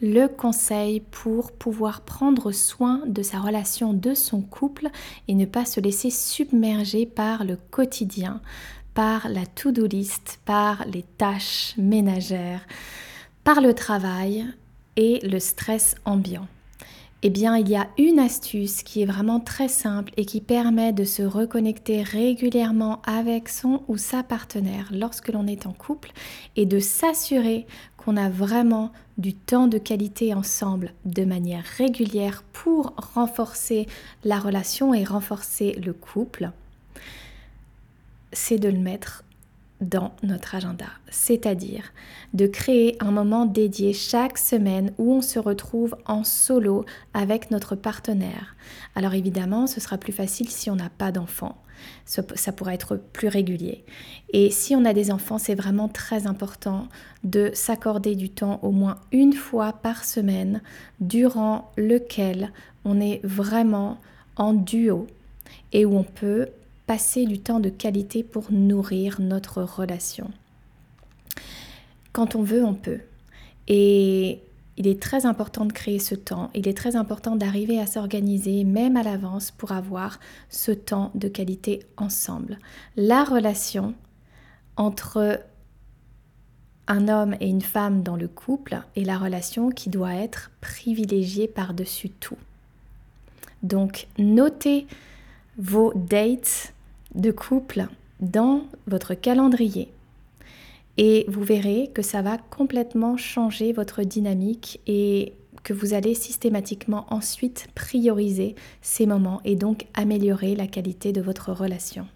le conseil pour pouvoir prendre soin de sa relation, de son couple et ne pas se laisser submerger par le quotidien, par la to-do list, par les tâches ménagères, par le travail et le stress ambiant. Eh bien, il y a une astuce qui est vraiment très simple et qui permet de se reconnecter régulièrement avec son ou sa partenaire lorsque l'on est en couple et de s'assurer qu'on a vraiment du temps de qualité ensemble de manière régulière pour renforcer la relation et renforcer le couple. C'est de le mettre dans notre agenda, c'est-à-dire de créer un moment dédié chaque semaine où on se retrouve en solo avec notre partenaire. Alors évidemment, ce sera plus facile si on n'a pas d'enfants. Ça, ça pourra être plus régulier. Et si on a des enfants, c'est vraiment très important de s'accorder du temps au moins une fois par semaine durant lequel on est vraiment en duo et où on peut passer du temps de qualité pour nourrir notre relation. Quand on veut, on peut. Et il est très important de créer ce temps, il est très important d'arriver à s'organiser même à l'avance pour avoir ce temps de qualité ensemble. La relation entre un homme et une femme dans le couple est la relation qui doit être privilégiée par-dessus tout. Donc notez vos dates de couple dans votre calendrier. Et vous verrez que ça va complètement changer votre dynamique et que vous allez systématiquement ensuite prioriser ces moments et donc améliorer la qualité de votre relation.